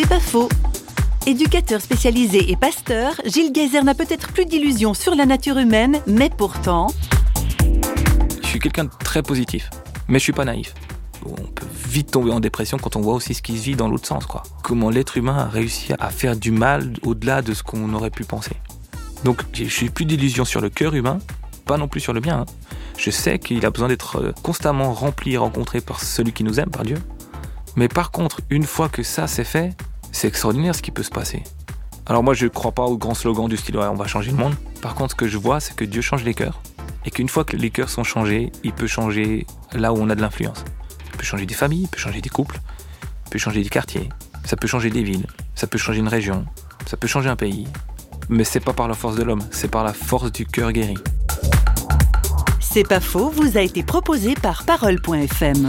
C'est pas faux. Éducateur spécialisé et pasteur, Gilles Geyser n'a peut-être plus d'illusions sur la nature humaine, mais pourtant... Je suis quelqu'un de très positif, mais je suis pas naïf. On peut vite tomber en dépression quand on voit aussi ce qui se vit dans l'autre sens, quoi. Comment l'être humain a réussi à faire du mal au-delà de ce qu'on aurait pu penser. Donc, je suis plus d'illusions sur le cœur humain, pas non plus sur le bien. Hein. Je sais qu'il a besoin d'être euh, constamment rempli et rencontré par celui qui nous aime, par Dieu. Mais par contre, une fois que ça c'est fait, c'est extraordinaire ce qui peut se passer. Alors moi je ne crois pas au grand slogan du style on va changer le monde. Par contre ce que je vois c'est que Dieu change les cœurs. Et qu'une fois que les cœurs sont changés, il peut changer là où on a de l'influence. Il peut changer des familles, il peut changer des couples, il peut changer des quartiers, ça peut changer des villes, ça peut changer une région, ça peut changer un pays. Mais c'est pas par la force de l'homme, c'est par la force du cœur guéri. C'est pas faux, vous a été proposé par parole.fm.